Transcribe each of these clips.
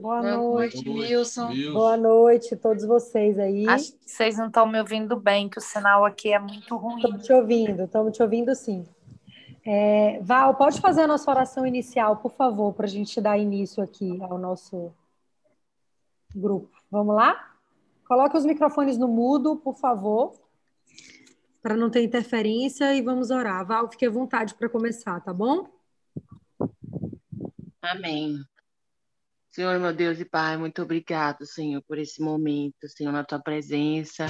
Boa, Boa noite, noite Wilson. Boa noite a todos vocês aí. Acho que vocês não estão me ouvindo bem, que o sinal aqui é muito ruim. Estamos te ouvindo, estamos te ouvindo sim. É, Val, pode fazer a nossa oração inicial, por favor, para a gente dar início aqui ao nosso grupo. Vamos lá? Coloque os microfones no mudo, por favor, para não ter interferência e vamos orar. Val, fique à vontade para começar, tá bom? Amém. Senhor, meu Deus e Pai, muito obrigado, Senhor, por esse momento, Senhor, na tua presença.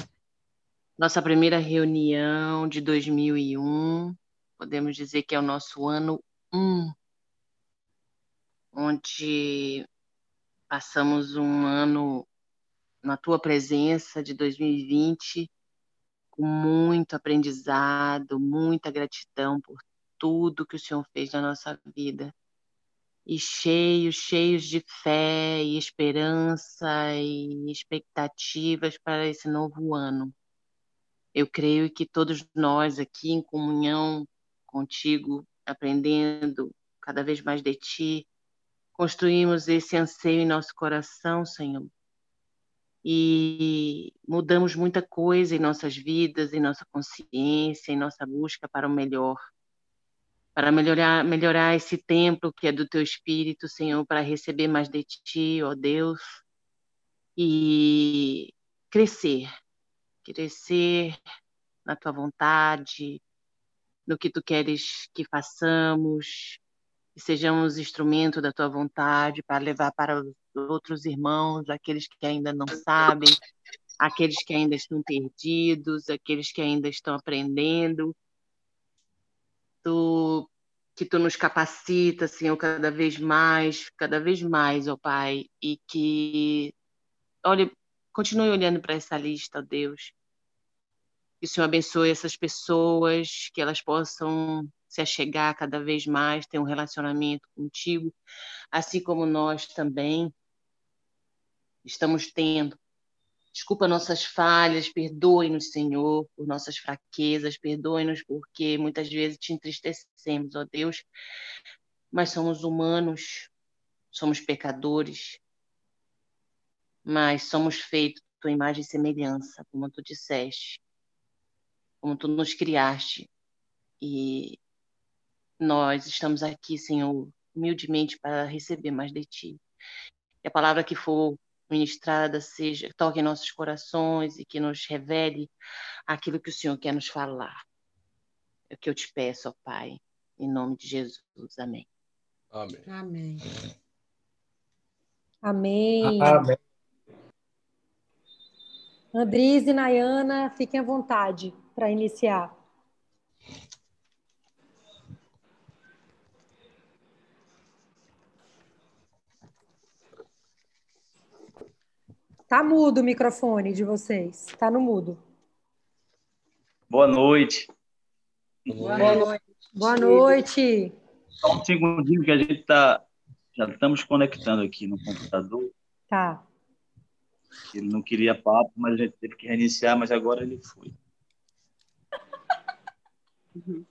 Nossa primeira reunião de 2001 podemos dizer que é o nosso ano 1, onde passamos um ano na tua presença de 2020 com muito aprendizado, muita gratidão por tudo que o Senhor fez na nossa vida. E cheios, cheios de fé e esperança e expectativas para esse novo ano. Eu creio que todos nós aqui em comunhão contigo, aprendendo cada vez mais de ti. Construímos esse anseio em nosso coração, Senhor. E mudamos muita coisa em nossas vidas, em nossa consciência, em nossa busca para o melhor. Para melhorar, melhorar esse templo que é do teu espírito, Senhor, para receber mais de ti, ó Deus. E crescer, crescer na tua vontade, no que tu queres que façamos, que sejamos instrumento da tua vontade para levar para os outros irmãos, aqueles que ainda não sabem, aqueles que ainda estão perdidos, aqueles que ainda estão aprendendo. Tu, que tu nos capacita, Senhor, cada vez mais, cada vez mais, ó Pai, e que, olha, continue olhando para essa lista, ó Deus, que o Senhor abençoe essas pessoas, que elas possam se achegar cada vez mais, ter um relacionamento contigo, assim como nós também estamos tendo. Desculpa nossas falhas, perdoe-nos, Senhor, por nossas fraquezas, perdoe-nos porque muitas vezes te entristecemos, ó Deus, mas somos humanos, somos pecadores, mas somos feitos tua imagem e semelhança, como tu disseste como tu nos criaste. E nós estamos aqui, Senhor, humildemente para receber mais de ti. Que a palavra que for ministrada seja toque em nossos corações e que nos revele aquilo que o Senhor quer nos falar. É o que eu te peço, ó Pai, em nome de Jesus. Amém. Amém. Amém. Amém. Amém. Andris e Nayana, fiquem à vontade para iniciar. Tá mudo o microfone de vocês. Tá no mudo. Boa noite. Boa noite. Boa noite. Só um segundinho que a gente tá já estamos conectando aqui no computador. Tá. Ele não queria papo, mas a gente teve que reiniciar, mas agora ele foi. Uhum.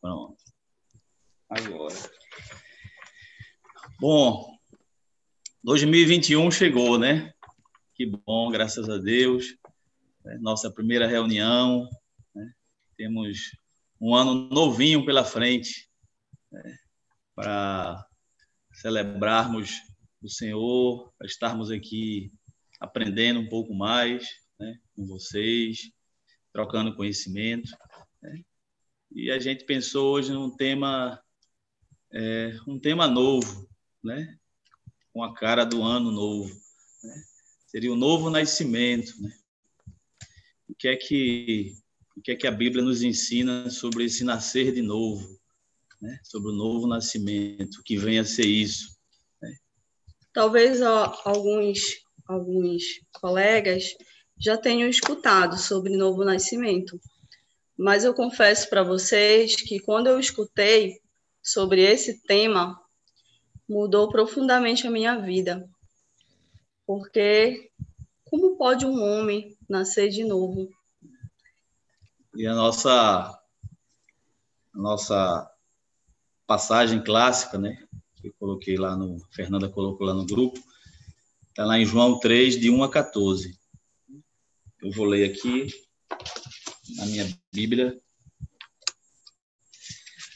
Pronto. Agora. Bom, 2021 chegou, né? Que bom, graças a Deus. É nossa primeira reunião. Né? Temos um ano novinho pela frente né? para celebrarmos o Senhor, para estarmos aqui aprendendo um pouco mais né, com vocês, trocando conhecimento. Né? E a gente pensou hoje num tema, é, um tema novo, né? com a cara do ano novo. Né? Seria o novo nascimento. Né? O que é que o que é que a Bíblia nos ensina sobre esse nascer de novo, né? sobre o novo nascimento, que venha a ser isso. Né? Talvez ó, alguns alguns colegas já tenham escutado sobre Novo Nascimento, mas eu confesso para vocês que quando eu escutei sobre esse tema, mudou profundamente a minha vida. Porque como pode um homem nascer de novo? E a nossa nossa passagem clássica, né? Que eu coloquei lá no. Fernanda colocou lá no grupo. Está lá em João 3, de 1 a 14. Eu vou ler aqui na minha Bíblia.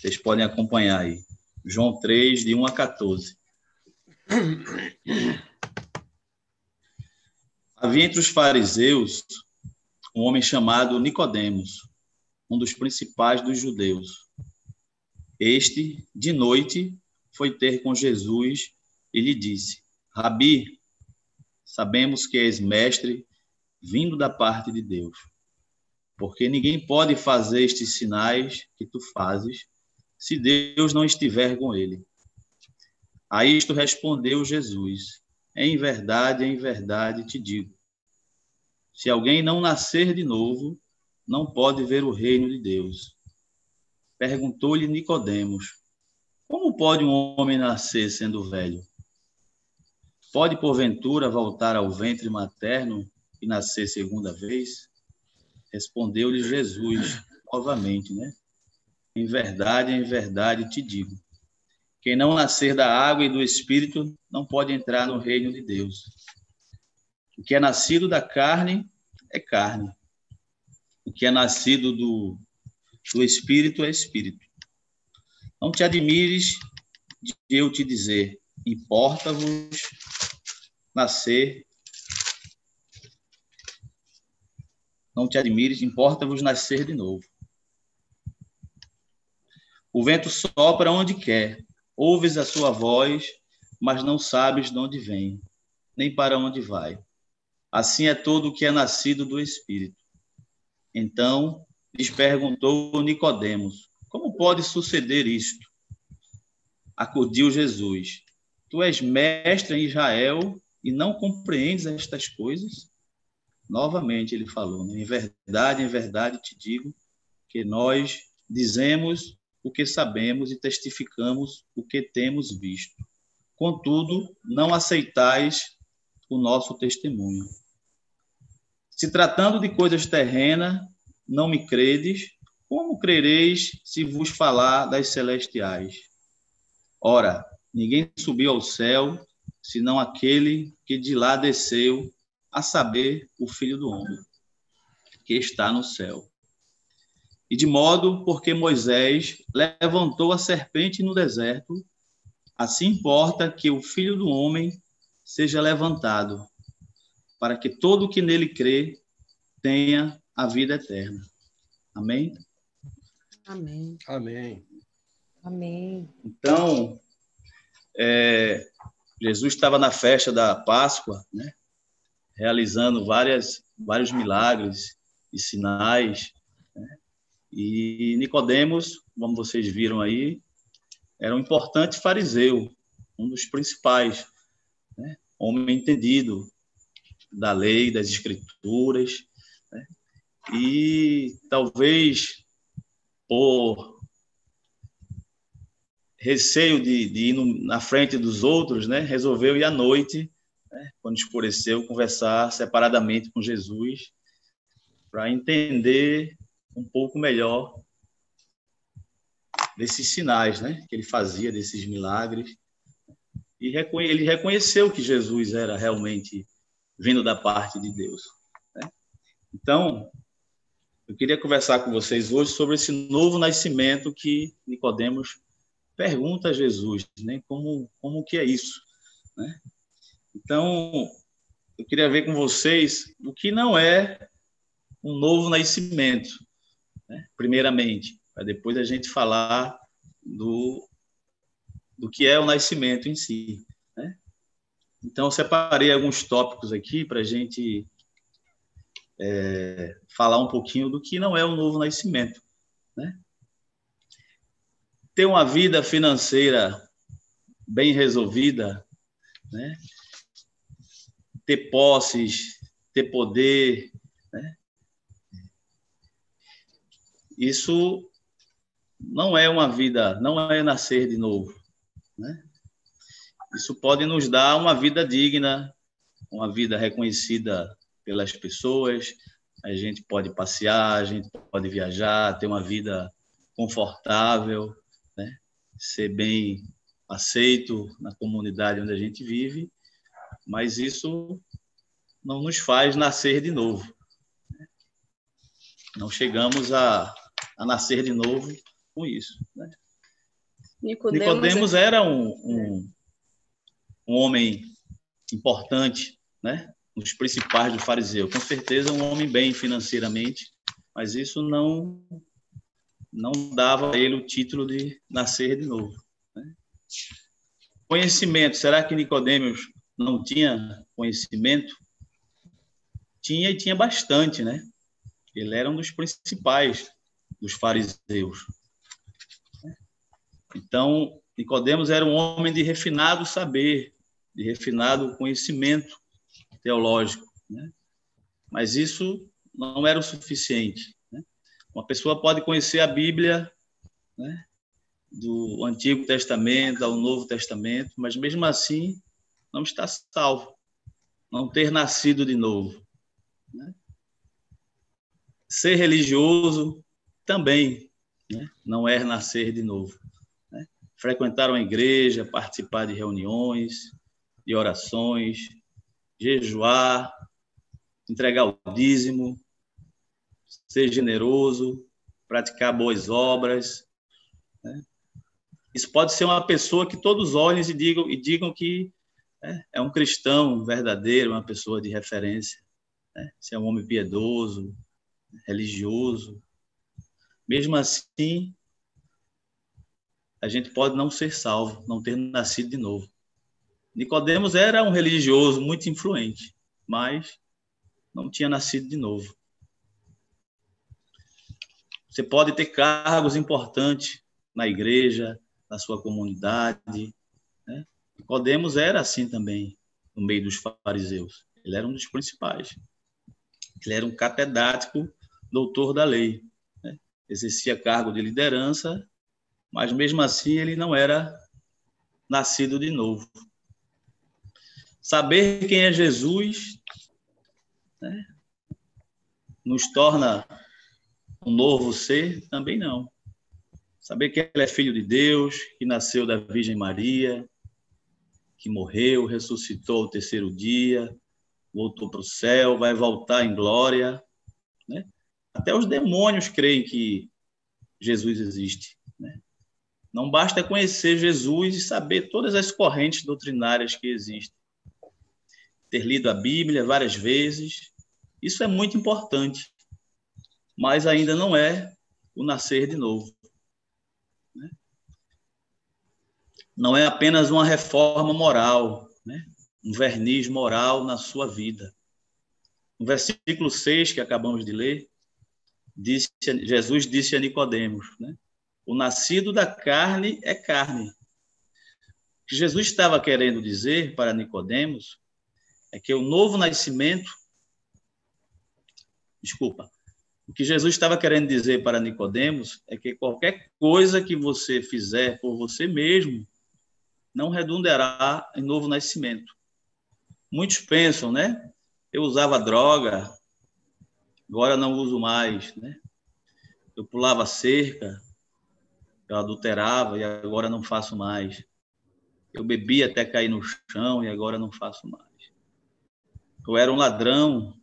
Vocês podem acompanhar aí. João 3, de 1 a 14. Havia entre os fariseus um homem chamado Nicodemos, um dos principais dos judeus. Este, de noite, foi ter com Jesus e lhe disse: Rabi, sabemos que és mestre vindo da parte de Deus, porque ninguém pode fazer estes sinais que tu fazes se Deus não estiver com ele. A isto respondeu Jesus: Em verdade, em verdade te digo: se alguém não nascer de novo, não pode ver o reino de Deus. Perguntou-lhe Nicodemos: Como pode um homem nascer sendo velho? Pode porventura voltar ao ventre materno e nascer segunda vez? Respondeu-lhe Jesus novamente, né? Em verdade, em verdade te digo: quem não nascer da água e do espírito não pode entrar no reino de Deus. O que é nascido da carne é carne. O que é nascido do, do espírito é espírito. Não te admires de eu te dizer: importa-vos nascer. Não te admires, importa-vos nascer de novo. O vento sopra onde quer, ouves a sua voz, mas não sabes de onde vem, nem para onde vai. Assim é todo o que é nascido do Espírito. Então lhes perguntou Nicodemos: Como pode suceder isto? Acudiu Jesus: Tu és mestre em Israel e não compreendes estas coisas? Novamente ele falou: né? Em verdade, em verdade te digo que nós dizemos o que sabemos e testificamos o que temos visto. Contudo, não aceitais o nosso testemunho. Se tratando de coisas terrenas, não me credes, como crereis se vos falar das celestiais? Ora, ninguém subiu ao céu, senão aquele que de lá desceu, a saber, o Filho do Homem, que está no céu. E de modo porque Moisés levantou a serpente no deserto, assim importa que o filho do homem seja levantado, para que todo o que nele crê tenha a vida eterna. Amém? Amém. Amém. Amém. Então, é, Jesus estava na festa da Páscoa, né, realizando várias, vários milagres e sinais. E Nicodemos, como vocês viram aí, era um importante fariseu, um dos principais, né? homem entendido da lei, das escrituras, né? e talvez por receio de, de ir na frente dos outros, né? resolveu ir à noite, né? quando escureceu, conversar separadamente com Jesus para entender um pouco melhor desses sinais, né, que ele fazia, desses milagres. E ele reconheceu que Jesus era realmente vindo da parte de Deus. Né? Então, eu queria conversar com vocês hoje sobre esse novo nascimento que Nicodemos pergunta a Jesus, né? Como como que é isso, né? Então, eu queria ver com vocês o que não é um novo nascimento, né? primeiramente, para depois a gente falar do, do que é o nascimento em si. Né? Então, separei alguns tópicos aqui para a gente é, falar um pouquinho do que não é o novo nascimento. Né? Ter uma vida financeira bem resolvida, né? ter posses, ter poder, né? Isso não é uma vida, não é nascer de novo. Né? Isso pode nos dar uma vida digna, uma vida reconhecida pelas pessoas. A gente pode passear, a gente pode viajar, ter uma vida confortável, né? ser bem aceito na comunidade onde a gente vive, mas isso não nos faz nascer de novo. Não chegamos a, a nascer de novo com isso. Né? Nicodemos, Nicodemos era um, um, um homem importante, né? um dos principais do fariseu. Com certeza um homem bem financeiramente, mas isso não não dava a ele o título de nascer de novo. Né? Conhecimento, será que Nicodemos não tinha conhecimento? Tinha e tinha bastante, né? Ele era um dos principais dos fariseus. Então, Nicodemos era um homem de refinado saber, de refinado conhecimento teológico, né? Mas isso não era o suficiente. Né? Uma pessoa pode conhecer a Bíblia, né? do Antigo Testamento ao Novo Testamento, mas mesmo assim não está salvo, não ter nascido de novo. Né? Ser religioso também né? não é nascer de novo. Né? Frequentar uma igreja, participar de reuniões, de orações, jejuar, entregar o dízimo, ser generoso, praticar boas obras. Né? Isso pode ser uma pessoa que todos olhem e digam, e digam que é, é um cristão verdadeiro, uma pessoa de referência. Né? Se é um homem piedoso, religioso. Mesmo assim, a gente pode não ser salvo, não ter nascido de novo. Nicodemos era um religioso muito influente, mas não tinha nascido de novo. Você pode ter cargos importantes na igreja, na sua comunidade. Né? Nicodemos era assim também no meio dos fariseus. Ele era um dos principais. Ele era um catedrático, doutor da lei. Exercia cargo de liderança, mas mesmo assim ele não era nascido de novo. Saber quem é Jesus né, nos torna um novo ser? Também não. Saber que ele é filho de Deus, que nasceu da Virgem Maria, que morreu, ressuscitou ao terceiro dia, voltou para o céu, vai voltar em glória. Né? Até os demônios creem que Jesus existe. Né? Não basta conhecer Jesus e saber todas as correntes doutrinárias que existem ter lido a Bíblia várias vezes. Isso é muito importante, mas ainda não é o nascer de novo. Né? Não é apenas uma reforma moral, né? um verniz moral na sua vida. No versículo 6 que acabamos de ler, disse, Jesus disse a Nicodemos, né? o nascido da carne é carne. O que Jesus estava querendo dizer para Nicodemos é que o novo nascimento. Desculpa. O que Jesus estava querendo dizer para Nicodemos é que qualquer coisa que você fizer por você mesmo não redundará em novo nascimento. Muitos pensam, né? Eu usava droga, agora não uso mais, né? Eu pulava cerca, eu adulterava e agora não faço mais. Eu bebia até cair no chão e agora não faço mais. Eu era um ladrão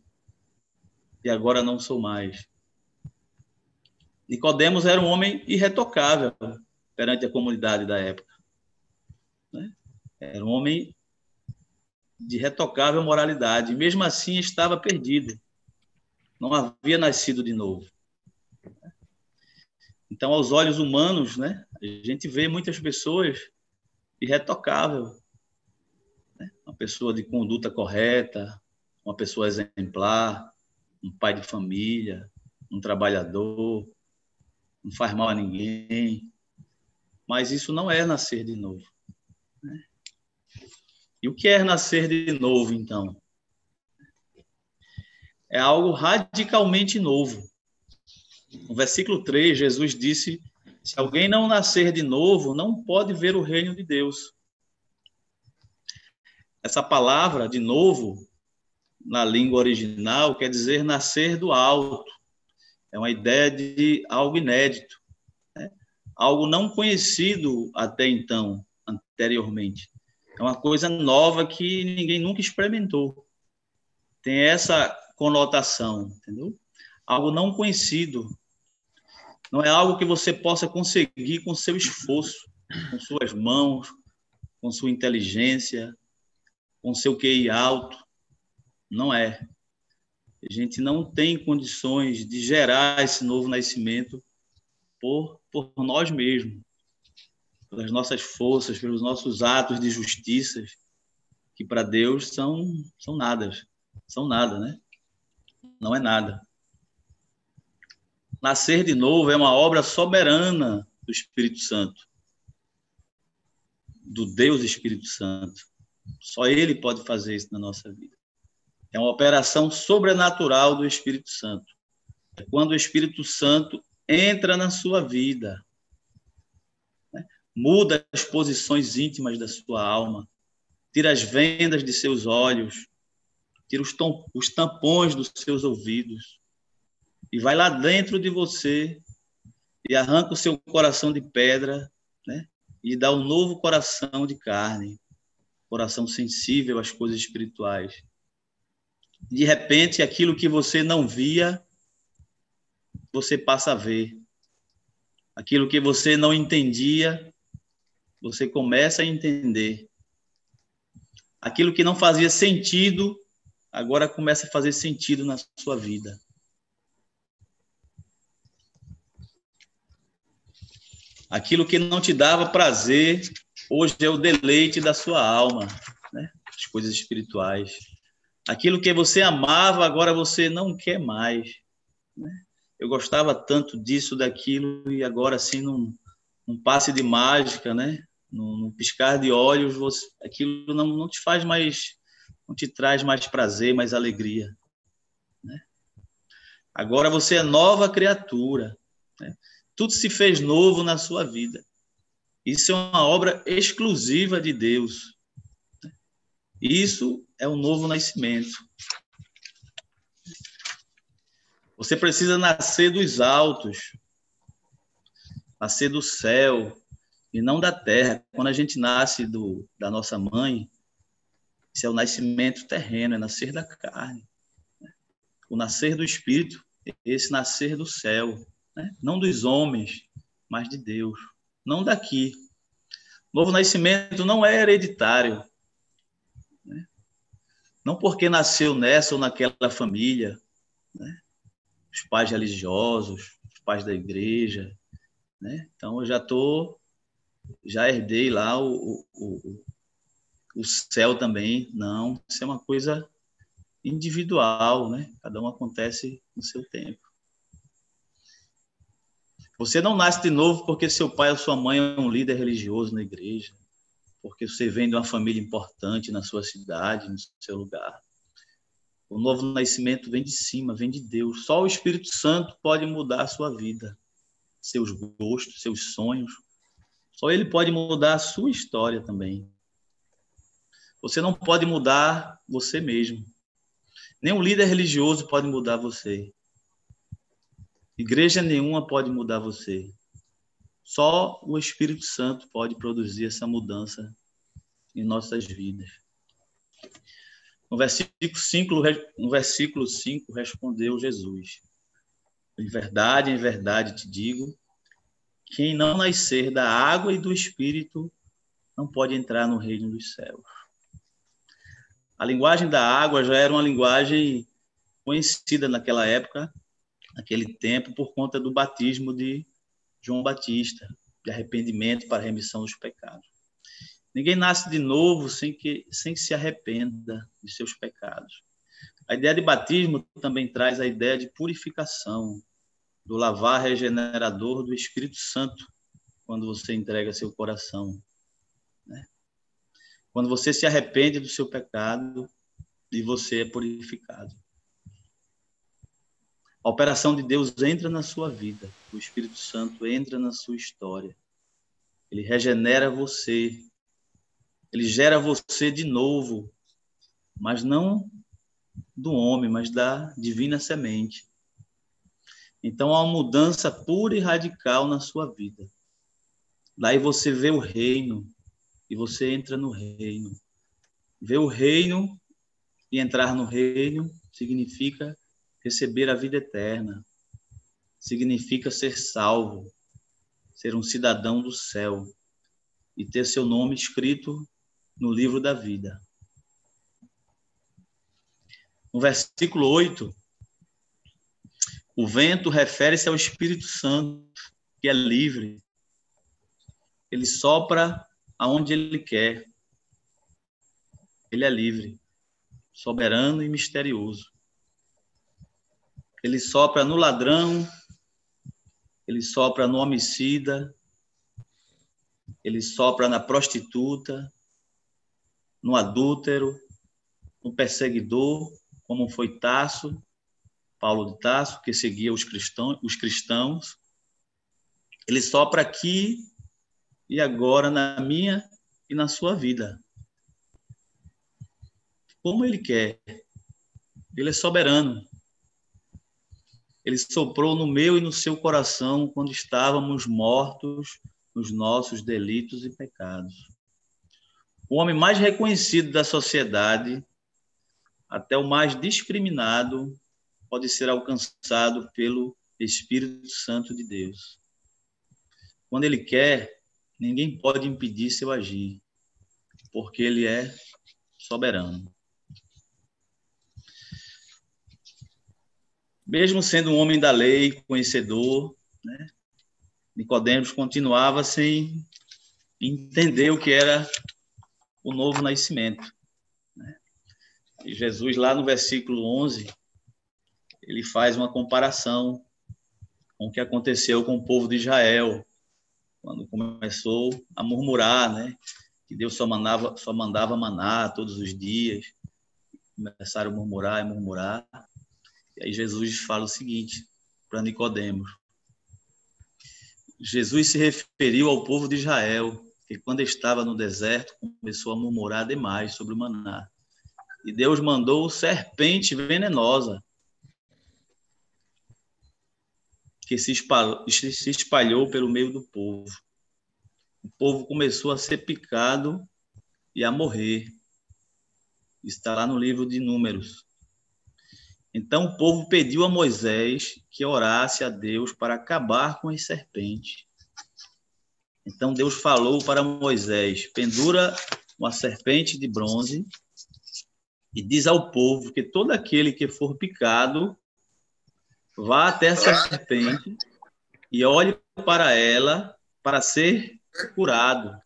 e agora não sou mais. Nicodemos era um homem irretocável perante a comunidade da época. Né? Era um homem de retocável moralidade, mesmo assim estava perdido. Não havia nascido de novo. Então, aos olhos humanos, né, a gente vê muitas pessoas irretocável, né? uma pessoa de conduta correta, uma pessoa exemplar, um pai de família, um trabalhador, não faz mal a ninguém. Mas isso não é nascer de novo. Né? E o que é nascer de novo, então? É algo radicalmente novo. No versículo 3, Jesus disse: Se alguém não nascer de novo, não pode ver o reino de Deus. Essa palavra, de novo, na língua original, quer dizer nascer do alto. É uma ideia de algo inédito. Né? algo não conhecido até então, anteriormente. É uma coisa nova que ninguém nunca experimentou. Tem essa conotação, entendeu? Algo não conhecido. Não é algo que você possa conseguir com seu esforço, com suas mãos, com sua inteligência, com seu QI alto. Não é. A gente não tem condições de gerar esse novo nascimento por, por nós mesmos, pelas nossas forças, pelos nossos atos de justiça, que para Deus são, são nada, são nada, né? Não é nada. Nascer de novo é uma obra soberana do Espírito Santo, do Deus Espírito Santo. Só Ele pode fazer isso na nossa vida. É uma operação sobrenatural do Espírito Santo. É quando o Espírito Santo entra na sua vida, né? muda as posições íntimas da sua alma, tira as vendas de seus olhos, tira os, os tampões dos seus ouvidos e vai lá dentro de você e arranca o seu coração de pedra, né? E dá um novo coração de carne, coração sensível às coisas espirituais de repente, aquilo que você não via, você passa a ver. Aquilo que você não entendia, você começa a entender. Aquilo que não fazia sentido, agora começa a fazer sentido na sua vida. Aquilo que não te dava prazer, hoje é o deleite da sua alma, né? as coisas espirituais. Aquilo que você amava, agora você não quer mais. Né? Eu gostava tanto disso, daquilo, e agora, assim, num, num passe de mágica, né? Num, num piscar de olhos, você, aquilo não, não te faz mais, não te traz mais prazer, mais alegria. Né? Agora você é nova criatura. Né? Tudo se fez novo na sua vida. Isso é uma obra exclusiva de Deus. Isso é um novo nascimento. Você precisa nascer dos altos, nascer do céu e não da terra. Quando a gente nasce do, da nossa mãe, isso é o nascimento terreno, é nascer da carne. O nascer do espírito, esse nascer do céu, né? não dos homens, mas de Deus, não daqui. Novo nascimento não é hereditário, não porque nasceu nessa ou naquela família, né? os pais religiosos, os pais da igreja, né? Então eu já tô, já herdei lá o, o céu também. Não, isso é uma coisa individual, né? Cada um acontece no seu tempo. Você não nasce de novo porque seu pai ou sua mãe é um líder religioso na igreja porque você vem de uma família importante na sua cidade, no seu lugar. O novo nascimento vem de cima, vem de Deus. Só o Espírito Santo pode mudar a sua vida, seus gostos, seus sonhos. Só ele pode mudar a sua história também. Você não pode mudar você mesmo. Nenhum líder religioso pode mudar você. Igreja nenhuma pode mudar você. Só o Espírito Santo pode produzir essa mudança em nossas vidas. No versículo 5, no versículo 5 respondeu Jesus: Em verdade, em verdade te digo, quem não nascer da água e do Espírito não pode entrar no reino dos céus. A linguagem da água já era uma linguagem conhecida naquela época, naquele tempo, por conta do batismo de João Batista, de arrependimento para remissão dos pecados. Ninguém nasce de novo sem que, sem que se arrependa de seus pecados. A ideia de batismo também traz a ideia de purificação, do lavar regenerador do Espírito Santo, quando você entrega seu coração. Quando você se arrepende do seu pecado e você é purificado. A operação de Deus entra na sua vida, o Espírito Santo entra na sua história. Ele regenera você, ele gera você de novo, mas não do homem, mas da divina semente. Então há uma mudança pura e radical na sua vida. Daí você vê o reino e você entra no reino. Ver o reino e entrar no reino significa receber a vida eterna. Significa ser salvo, ser um cidadão do céu e ter seu nome escrito no livro da vida. No versículo 8, o vento refere-se ao Espírito Santo, que é livre. Ele sopra aonde ele quer. Ele é livre, soberano e misterioso. Ele sopra no ladrão, ele sopra no homicida, ele sopra na prostituta, no adúltero, no perseguidor, como foi Tasso, Paulo de Tasso, que seguia os cristãos, os cristãos. Ele sopra aqui e agora na minha e na sua vida. Como ele quer. Ele é soberano. Ele soprou no meu e no seu coração quando estávamos mortos nos nossos delitos e pecados. O homem mais reconhecido da sociedade, até o mais discriminado, pode ser alcançado pelo Espírito Santo de Deus. Quando ele quer, ninguém pode impedir seu agir, porque ele é soberano. Mesmo sendo um homem da lei, conhecedor, né, Nicodemos continuava sem entender o que era o novo nascimento. Né? E Jesus, lá no versículo 11, ele faz uma comparação com o que aconteceu com o povo de Israel, quando começou a murmurar, né? Que Deus só mandava, só mandava maná todos os dias. Começaram a murmurar e murmurar. E aí Jesus fala o seguinte para Nicodemos. Jesus se referiu ao povo de Israel, que quando estava no deserto começou a murmurar demais sobre o maná. E Deus mandou serpente venenosa que se espalhou, se espalhou pelo meio do povo. O povo começou a ser picado e a morrer. Está lá no livro de Números. Então o povo pediu a Moisés que orasse a Deus para acabar com as serpentes. Então Deus falou para Moisés: pendura uma serpente de bronze e diz ao povo que todo aquele que for picado Vá até essa serpente e olhe para ela para ser curado.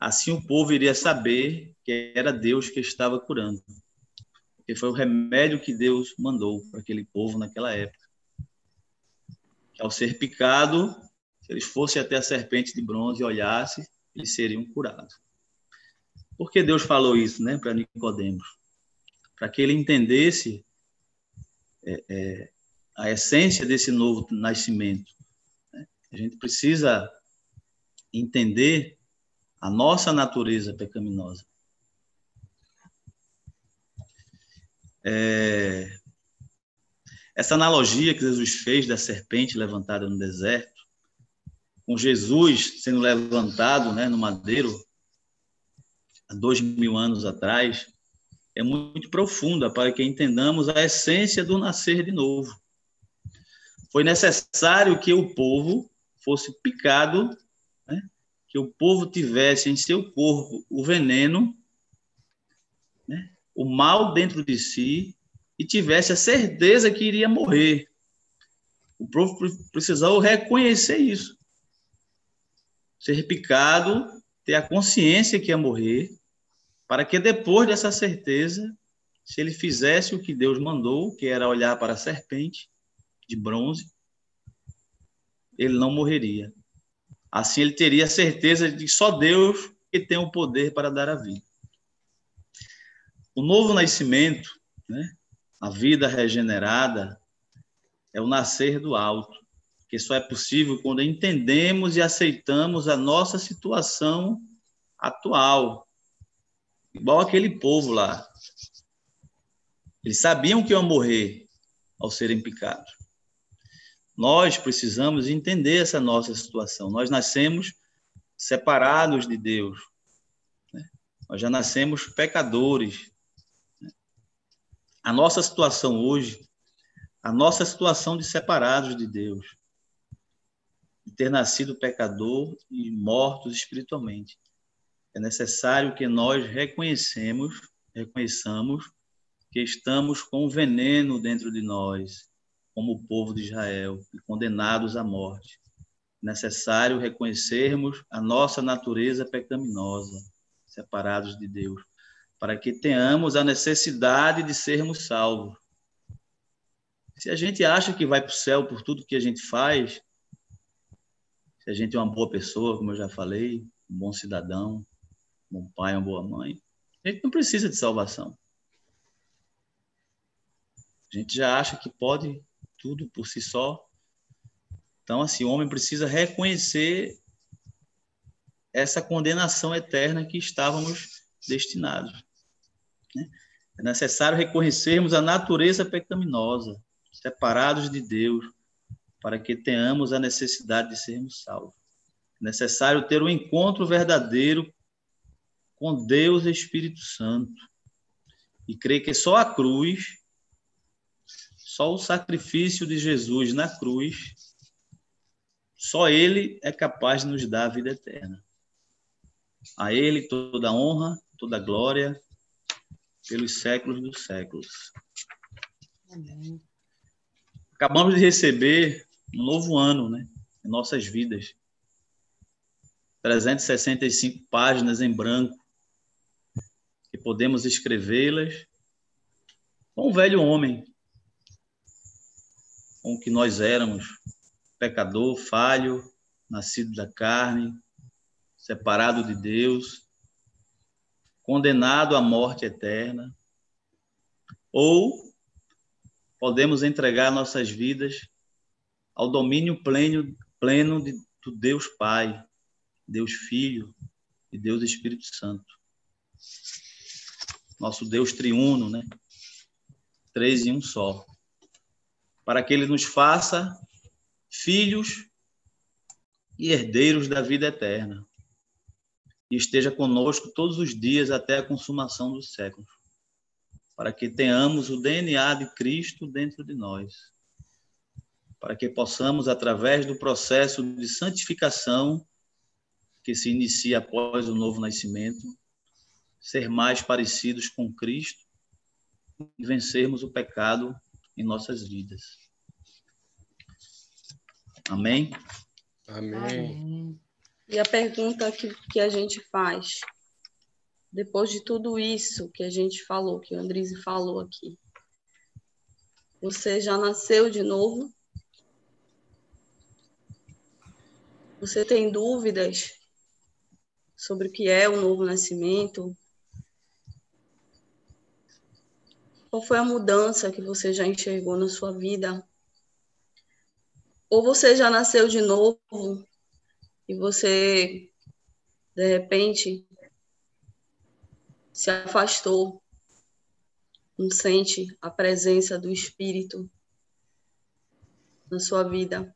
Assim o povo iria saber que era Deus que estava curando. Porque foi o remédio que Deus mandou para aquele povo naquela época. Que ao ser picado, se eles fossem até a serpente de bronze e olhassem, eles seriam curados. Por que Deus falou isso né, para Nicodemos? Para que ele entendesse é, é, a essência desse novo nascimento. Né? A gente precisa entender a nossa natureza pecaminosa. É... Essa analogia que Jesus fez da serpente levantada no deserto, com Jesus sendo levantado né, no madeiro há dois mil anos atrás, é muito profunda para que entendamos a essência do nascer de novo foi necessário que o povo fosse picado, né? que o povo tivesse em seu corpo o veneno, né? o mal dentro de si, e tivesse a certeza que iria morrer. O povo precisou reconhecer isso. Ser picado, ter a consciência que ia morrer, para que depois dessa certeza, se ele fizesse o que Deus mandou, que era olhar para a serpente, de bronze, ele não morreria. Assim ele teria certeza de que só Deus que tem o poder para dar a vida. O novo nascimento, né, a vida regenerada, é o nascer do alto, que só é possível quando entendemos e aceitamos a nossa situação atual. Igual aquele povo lá. Eles sabiam que iam morrer ao serem picados. Nós precisamos entender essa nossa situação. Nós nascemos separados de Deus. Né? Nós já nascemos pecadores. Né? A nossa situação hoje, a nossa situação de separados de Deus, de ter nascido pecador e mortos espiritualmente. É necessário que nós reconhecemos, reconheçamos que estamos com veneno dentro de nós, como o povo de Israel, e condenados à morte. Necessário reconhecermos a nossa natureza pecaminosa, separados de Deus, para que tenhamos a necessidade de sermos salvos. Se a gente acha que vai para o céu por tudo que a gente faz, se a gente é uma boa pessoa, como eu já falei, um bom cidadão, um bom pai, uma boa mãe, a gente não precisa de salvação. A gente já acha que pode tudo por si só. Então, assim, o homem precisa reconhecer essa condenação eterna que estávamos destinados. Né? É necessário reconhecermos a natureza pecaminosa, separados de Deus, para que tenhamos a necessidade de sermos salvos. É necessário ter um encontro verdadeiro com Deus e Espírito Santo e crer que só a cruz só o sacrifício de Jesus na cruz, só Ele é capaz de nos dar a vida eterna. A Ele toda honra, toda glória, pelos séculos dos séculos. Amém. Acabamos de receber um novo ano, né, em nossas vidas. 365 páginas em branco, que podemos escrevê-las com o velho homem, com o que nós éramos, pecador, falho, nascido da carne, separado de Deus, condenado à morte eterna, ou podemos entregar nossas vidas ao domínio pleno, pleno de, do Deus Pai, Deus Filho e Deus Espírito Santo. Nosso Deus triuno, né? Três em um só para que ele nos faça filhos e herdeiros da vida eterna. E esteja conosco todos os dias até a consumação dos séculos, para que tenhamos o DNA de Cristo dentro de nós, para que possamos, através do processo de santificação que se inicia após o novo nascimento, ser mais parecidos com Cristo e vencermos o pecado em nossas vidas. Amém? Amém. E a pergunta que, que a gente faz, depois de tudo isso que a gente falou, que o Andrise falou aqui, você já nasceu de novo? Você tem dúvidas sobre o que é o novo nascimento? Qual foi a mudança que você já enxergou na sua vida? Ou você já nasceu de novo e você, de repente, se afastou, não sente a presença do Espírito na sua vida.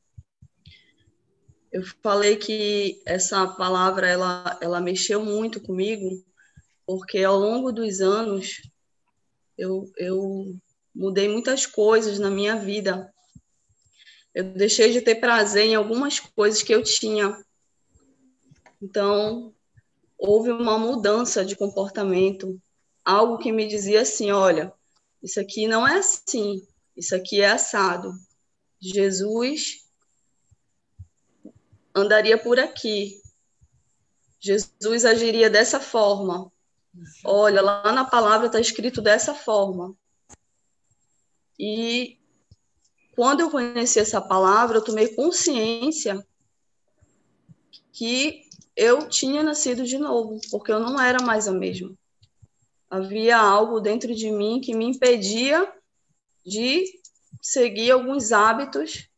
Eu falei que essa palavra ela, ela mexeu muito comigo, porque ao longo dos anos eu, eu mudei muitas coisas na minha vida. Eu deixei de ter prazer em algumas coisas que eu tinha. Então, houve uma mudança de comportamento, algo que me dizia assim: olha, isso aqui não é assim, isso aqui é assado. Jesus andaria por aqui. Jesus agiria dessa forma. Olha, lá na palavra está escrito dessa forma. E quando eu conheci essa palavra, eu tomei consciência que eu tinha nascido de novo, porque eu não era mais a mesma. Havia algo dentro de mim que me impedia de seguir alguns hábitos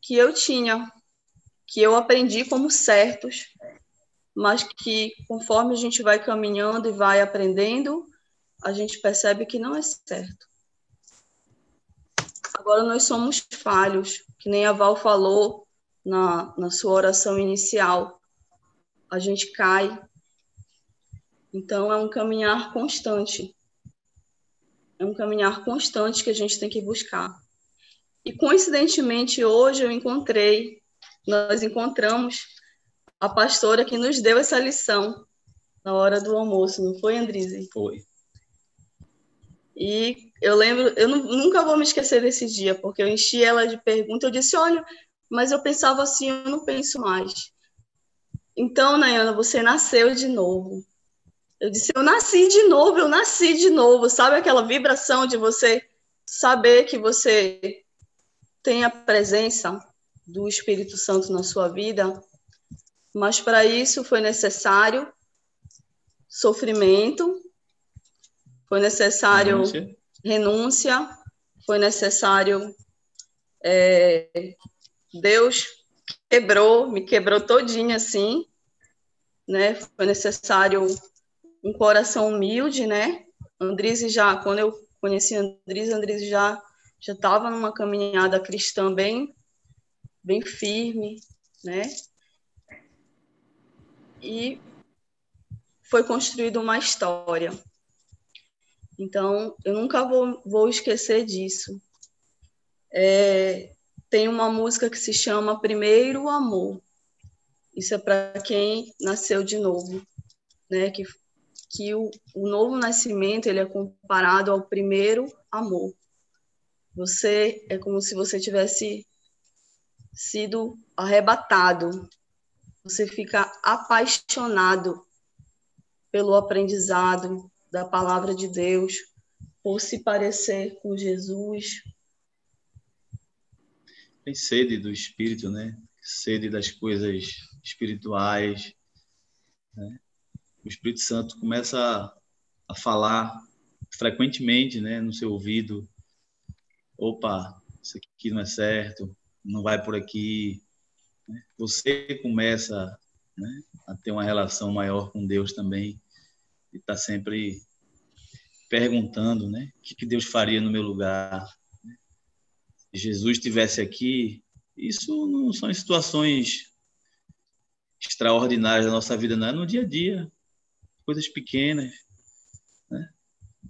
que eu tinha, que eu aprendi como certos, mas que conforme a gente vai caminhando e vai aprendendo, a gente percebe que não é certo. Agora nós somos falhos, que nem a Val falou na, na sua oração inicial. a gente cai. Então, é um caminhar constante. É um caminhar constante que a gente tem que buscar. E, coincidentemente, hoje eu encontrei, nós encontramos a pastora que nos deu essa lição na hora do almoço, não foi, Andrise? Foi. E eu lembro, eu nunca vou me esquecer desse dia, porque eu enchi ela de perguntas. Eu disse: Olha, mas eu pensava assim, eu não penso mais. Então, Nayana, você nasceu de novo. Eu disse: Eu nasci de novo, eu nasci de novo. Sabe aquela vibração de você saber que você tem a presença do Espírito Santo na sua vida? Mas para isso foi necessário sofrimento, foi necessário renúncia, renúncia foi necessário. É, Deus quebrou, me quebrou todinha assim, né? Foi necessário um coração humilde, né? Andrise já, quando eu conheci Andrise, Andrise já já estava numa caminhada cristã bem bem firme, né? E foi construída uma história. Então, eu nunca vou, vou esquecer disso. É, tem uma música que se chama Primeiro Amor. Isso é para quem nasceu de novo, né? Que, que o, o novo nascimento ele é comparado ao primeiro amor. Você é como se você tivesse sido arrebatado. Você fica apaixonado pelo aprendizado, da palavra de Deus, por se parecer com Jesus. Tem sede do Espírito, né? Sede das coisas espirituais. Né? O Espírito Santo começa a, a falar frequentemente, né, no seu ouvido. Opa, isso aqui não é certo, não vai por aqui. Né? Você começa né, a ter uma relação maior com Deus também e está sempre perguntando, né? O que, Deus faria no meu lugar? Se Jesus estivesse aqui, isso não são situações extraordinárias da nossa vida, não é no dia a dia, coisas pequenas, né?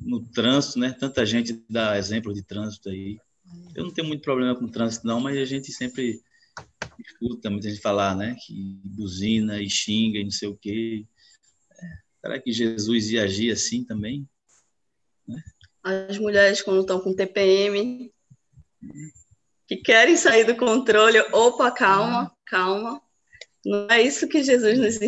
No trânsito, né? Tanta gente dá exemplo de trânsito aí. Eu não tenho muito problema com trânsito, não, mas a gente sempre escuta muita gente falar, né? Que buzina e xinga e não sei o quê. É, será que Jesus ia agir assim também? As mulheres, quando estão com TPM, que querem sair do controle, opa, calma, calma. Não é isso que Jesus nos